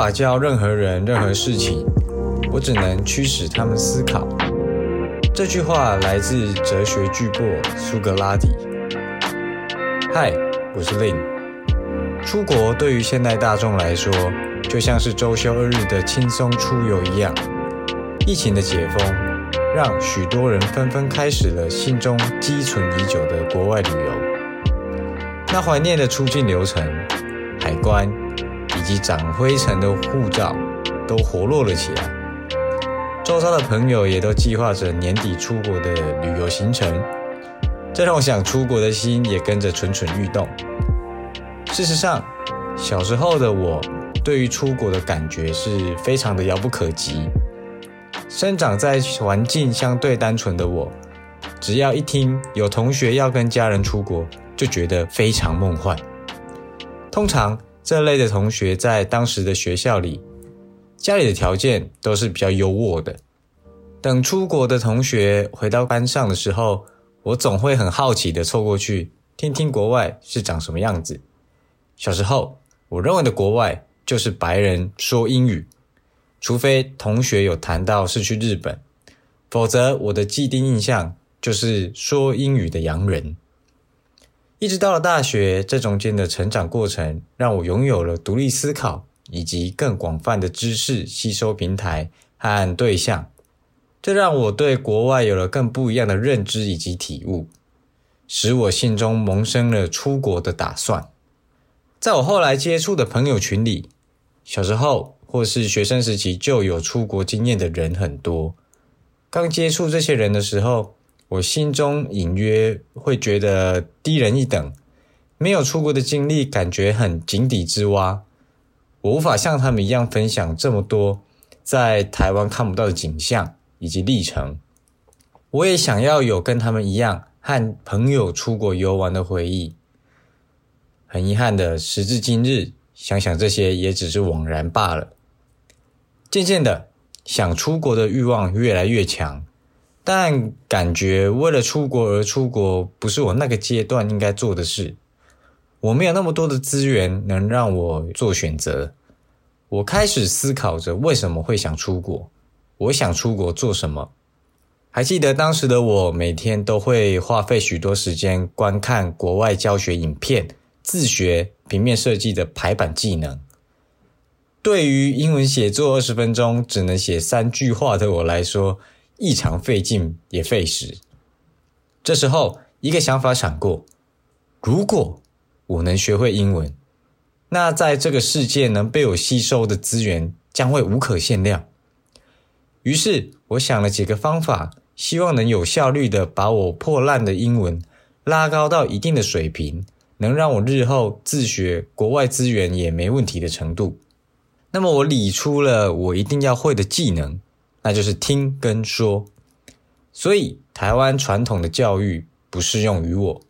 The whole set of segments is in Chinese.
法教任何人任何事情，我只能驱使他们思考。这句话来自哲学巨擘苏格拉底。嗨，我是林。出国对于现代大众来说，就像是周休二日的轻松出游一样。疫情的解封，让许多人纷纷开始了心中积存已久的国外旅游。那怀念的出境流程、海关以及长灰尘的护照，都活络了起来。周遭的朋友也都计划着年底出国的旅游行程。这让我想出国的心也跟着蠢蠢欲动。事实上，小时候的我对于出国的感觉是非常的遥不可及。生长在环境相对单纯的我，只要一听有同学要跟家人出国，就觉得非常梦幻。通常这类的同学在当时的学校里，家里的条件都是比较优渥的。等出国的同学回到班上的时候，我总会很好奇的凑过去听听国外是长什么样子。小时候，我认为的国外就是白人说英语，除非同学有谈到是去日本，否则我的既定印象就是说英语的洋人。一直到了大学，这中间的成长过程让我拥有了独立思考以及更广泛的知识吸收平台和对象。这让我对国外有了更不一样的认知以及体悟，使我心中萌生了出国的打算。在我后来接触的朋友群里，小时候或是学生时期就有出国经验的人很多。刚接触这些人的时候，我心中隐约会觉得低人一等，没有出国的经历，感觉很井底之蛙。我无法像他们一样分享这么多在台湾看不到的景象。以及历程，我也想要有跟他们一样和朋友出国游玩的回忆。很遗憾的，时至今日，想想这些也只是枉然罢了。渐渐的，想出国的欲望越来越强，但感觉为了出国而出国不是我那个阶段应该做的事。我没有那么多的资源能让我做选择。我开始思考着为什么会想出国。我想出国做什么？还记得当时的我，每天都会花费许多时间观看国外教学影片，自学平面设计的排版技能。对于英文写作二十分钟只能写三句话的我来说，异常费劲也费时。这时候，一个想法闪过：如果我能学会英文，那在这个世界能被我吸收的资源将会无可限量。于是我想了几个方法，希望能有效率的把我破烂的英文拉高到一定的水平，能让我日后自学国外资源也没问题的程度。那么我理出了我一定要会的技能，那就是听跟说。所以台湾传统的教育不适用于我，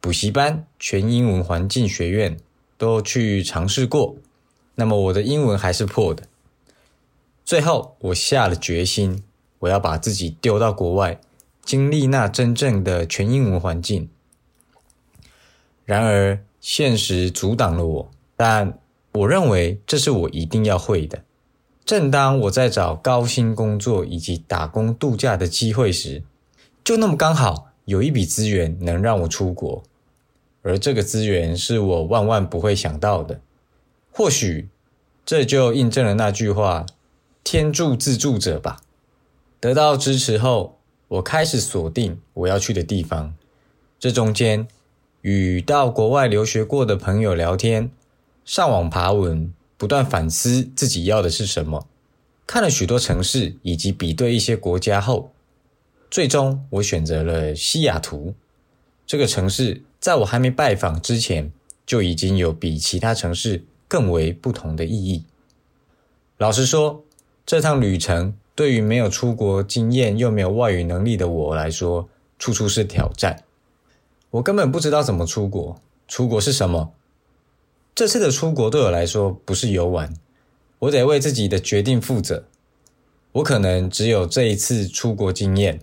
补习班、全英文环境学院都去尝试过，那么我的英文还是破的。最后，我下了决心，我要把自己丢到国外，经历那真正的全英文环境。然而，现实阻挡了我，但我认为这是我一定要会的。正当我在找高薪工作以及打工度假的机会时，就那么刚好有一笔资源能让我出国，而这个资源是我万万不会想到的。或许，这就印证了那句话。天助自助者吧。得到支持后，我开始锁定我要去的地方。这中间，与到国外留学过的朋友聊天，上网爬文，不断反思自己要的是什么。看了许多城市以及比对一些国家后，最终我选择了西雅图。这个城市在我还没拜访之前，就已经有比其他城市更为不同的意义。老实说。这趟旅程对于没有出国经验又没有外语能力的我来说，处处是挑战。我根本不知道怎么出国，出国是什么。这次的出国对我来说不是游玩，我得为自己的决定负责。我可能只有这一次出国经验，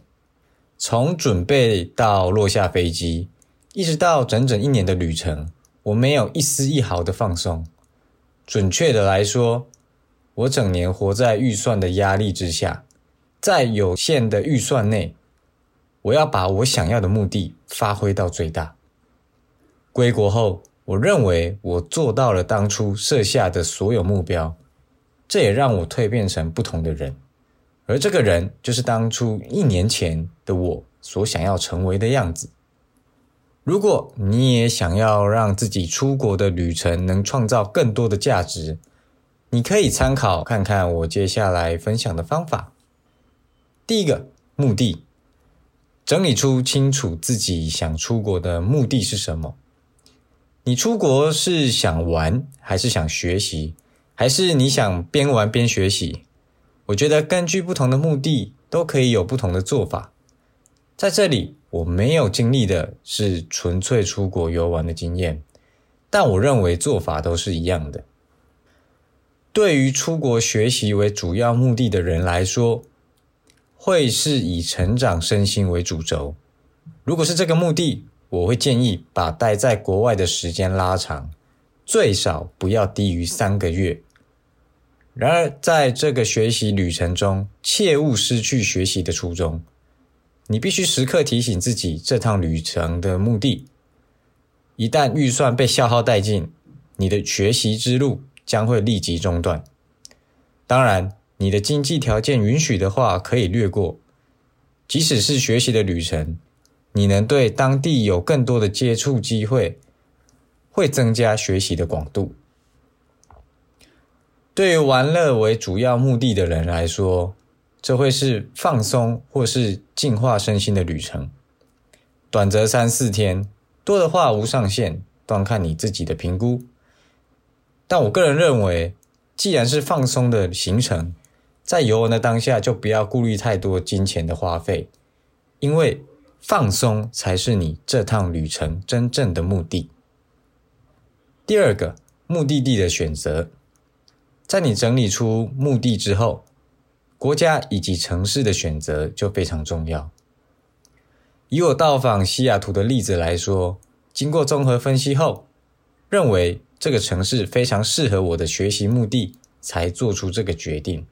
从准备到落下飞机，一直到整整一年的旅程，我没有一丝一毫的放松。准确的来说，我整年活在预算的压力之下，在有限的预算内，我要把我想要的目的发挥到最大。归国后，我认为我做到了当初设下的所有目标，这也让我蜕变成不同的人。而这个人，就是当初一年前的我所想要成为的样子。如果你也想要让自己出国的旅程能创造更多的价值，你可以参考看看我接下来分享的方法。第一个目的，整理出清楚自己想出国的目的是什么。你出国是想玩，还是想学习，还是你想边玩边学习？我觉得根据不同的目的，都可以有不同的做法。在这里，我没有经历的是纯粹出国游玩的经验，但我认为做法都是一样的。对于出国学习为主要目的的人来说，会是以成长身心为主轴。如果是这个目的，我会建议把待在国外的时间拉长，最少不要低于三个月。然而，在这个学习旅程中，切勿失去学习的初衷。你必须时刻提醒自己这趟旅程的目的。一旦预算被消耗殆尽，你的学习之路将会立即中断。当然，你的经济条件允许的话，可以略过。即使是学习的旅程。你能对当地有更多的接触机会，会增加学习的广度。对于玩乐为主要目的的人来说，这会是放松或是净化身心的旅程。短则三四天，多的话无上限，端看你自己的评估。但我个人认为，既然是放松的行程，在游玩的当下就不要顾虑太多金钱的花费，因为。放松才是你这趟旅程真正的目的。第二个目的地的选择，在你整理出目的之后，国家以及城市的选择就非常重要。以我到访西雅图的例子来说，经过综合分析后，认为这个城市非常适合我的学习目的，才做出这个决定。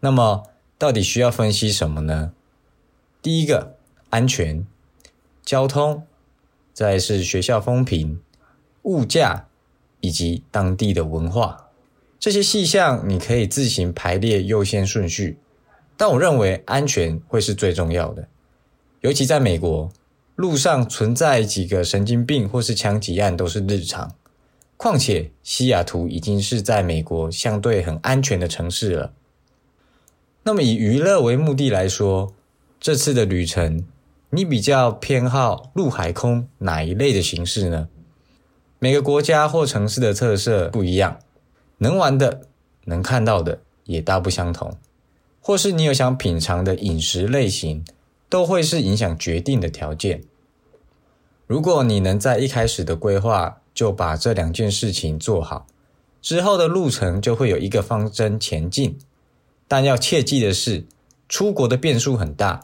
那么，到底需要分析什么呢？第一个。安全、交通，再是学校风评、物价以及当地的文化，这些细项你可以自行排列优先顺序。但我认为安全会是最重要的，尤其在美国，路上存在几个神经病或是枪击案都是日常。况且西雅图已经是在美国相对很安全的城市了。那么以娱乐为目的来说，这次的旅程。你比较偏好陆海空哪一类的形式呢？每个国家或城市的特色不一样，能玩的、能看到的也大不相同。或是你有想品尝的饮食类型，都会是影响决定的条件。如果你能在一开始的规划就把这两件事情做好，之后的路程就会有一个方针前进。但要切记的是，出国的变数很大，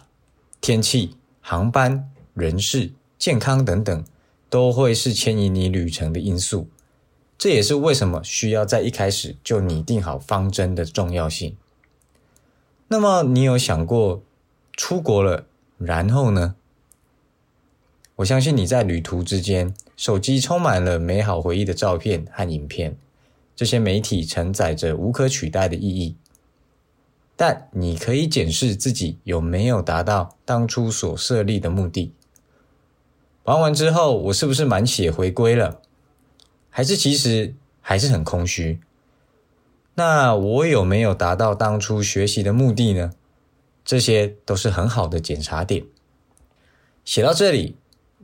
天气。航班、人事、健康等等，都会是牵引你旅程的因素。这也是为什么需要在一开始就拟定好方针的重要性。那么，你有想过出国了，然后呢？我相信你在旅途之间，手机充满了美好回忆的照片和影片，这些媒体承载着无可取代的意义。但你可以检视自己有没有达到当初所设立的目的。玩完之后，我是不是满血回归了？还是其实还是很空虚？那我有没有达到当初学习的目的呢？这些都是很好的检查点。写到这里，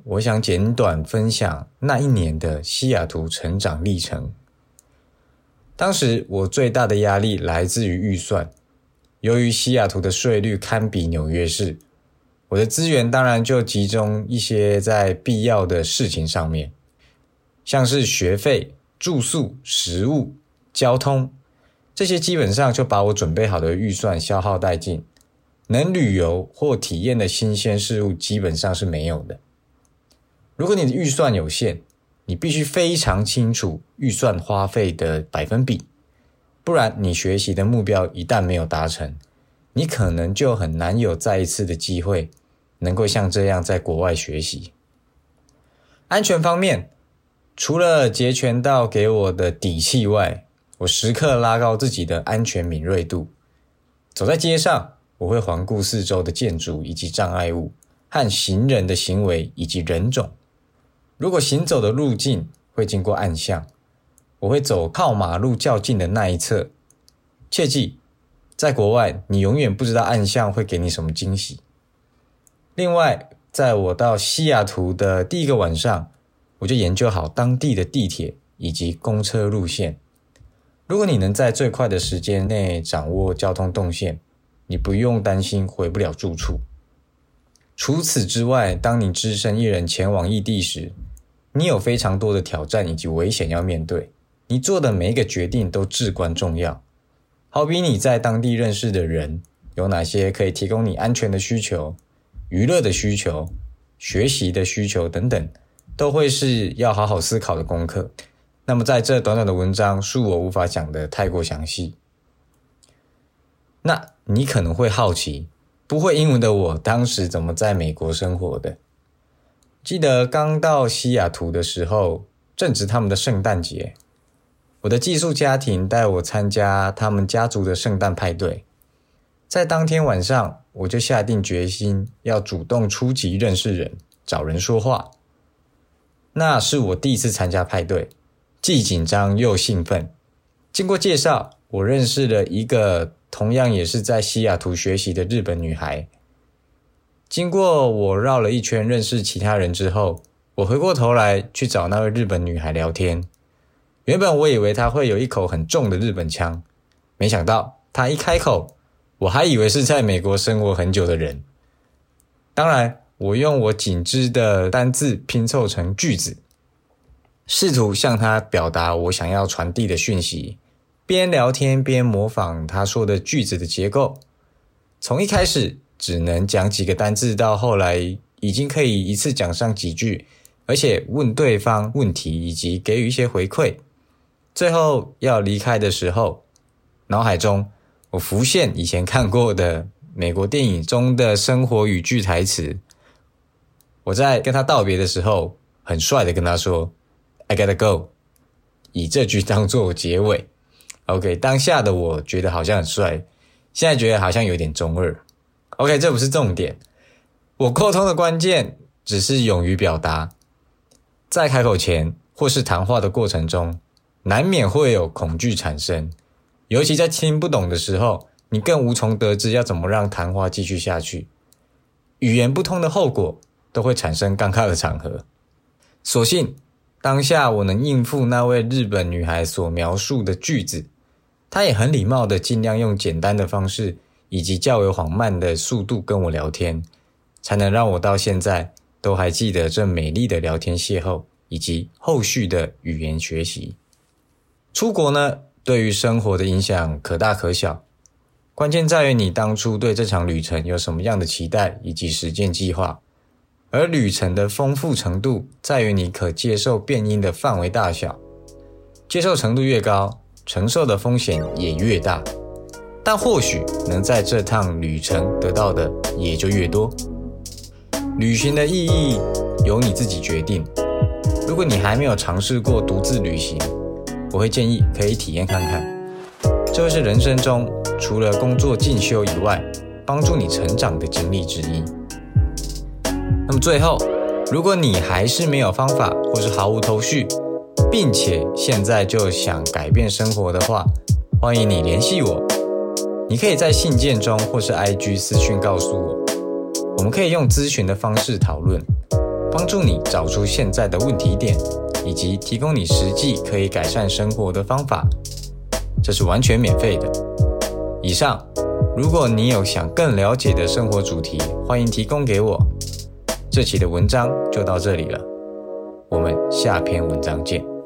我想简短分享那一年的西雅图成长历程。当时我最大的压力来自于预算。由于西雅图的税率堪比纽约市，我的资源当然就集中一些在必要的事情上面，像是学费、住宿、食物、交通这些，基本上就把我准备好的预算消耗殆尽。能旅游或体验的新鲜事物基本上是没有的。如果你的预算有限，你必须非常清楚预算花费的百分比。不然你学习的目标一旦没有达成，你可能就很难有再一次的机会能够像这样在国外学习。安全方面，除了截拳道给我的底气外，我时刻拉高自己的安全敏锐度。走在街上，我会环顾四周的建筑以及障碍物和行人的行为以及人种。如果行走的路径会经过暗巷，我会走靠马路较近的那一侧。切记，在国外你永远不知道暗巷会给你什么惊喜。另外，在我到西雅图的第一个晚上，我就研究好当地的地铁以及公车路线。如果你能在最快的时间内掌握交通动线，你不用担心回不了住处。除此之外，当你只身一人前往异地时，你有非常多的挑战以及危险要面对。你做的每一个决定都至关重要，好比你在当地认识的人有哪些可以提供你安全的需求、娱乐的需求、学习的需求等等，都会是要好好思考的功课。那么在这短短的文章，恕我无法讲的太过详细。那你可能会好奇，不会英文的我当时怎么在美国生活的？记得刚到西雅图的时候，正值他们的圣诞节。我的寄宿家庭带我参加他们家族的圣诞派对，在当天晚上，我就下定决心要主动出击认识人，找人说话。那是我第一次参加派对，既紧张又兴奋。经过介绍，我认识了一个同样也是在西雅图学习的日本女孩。经过我绕了一圈认识其他人之后，我回过头来去找那位日本女孩聊天。原本我以为他会有一口很重的日本腔，没想到他一开口，我还以为是在美国生活很久的人。当然，我用我仅知的单字拼凑成句子，试图向他表达我想要传递的讯息，边聊天边模仿他说的句子的结构。从一开始只能讲几个单字，到后来已经可以一次讲上几句，而且问对方问题以及给予一些回馈。最后要离开的时候，脑海中我浮现以前看过的美国电影中的生活语句台词。我在跟他道别的时候，很帅的跟他说：“I gotta go。”以这句当做结尾。OK，当下的我觉得好像很帅，现在觉得好像有点中二。OK，这不是重点。我沟通的关键只是勇于表达，在开口前或是谈话的过程中。难免会有恐惧产生，尤其在听不懂的时候，你更无从得知要怎么让谈话继续下去。语言不通的后果，都会产生尴尬的场合。所幸当下我能应付那位日本女孩所描述的句子，她也很礼貌的尽量用简单的方式以及较为缓慢的速度跟我聊天，才能让我到现在都还记得这美丽的聊天邂逅以及后续的语言学习。出国呢，对于生活的影响可大可小，关键在于你当初对这场旅程有什么样的期待以及实践计划，而旅程的丰富程度在于你可接受变音的范围大小，接受程度越高，承受的风险也越大，但或许能在这趟旅程得到的也就越多。旅行的意义由你自己决定，如果你还没有尝试过独自旅行。我会建议可以体验看看，这会是人生中除了工作进修以外，帮助你成长的经历之一。那么最后，如果你还是没有方法，或是毫无头绪，并且现在就想改变生活的话，欢迎你联系我。你可以在信件中或是 IG 私讯告诉我，我们可以用咨询的方式讨论，帮助你找出现在的问题点。以及提供你实际可以改善生活的方法，这是完全免费的。以上，如果你有想更了解的生活主题，欢迎提供给我。这期的文章就到这里了，我们下篇文章见。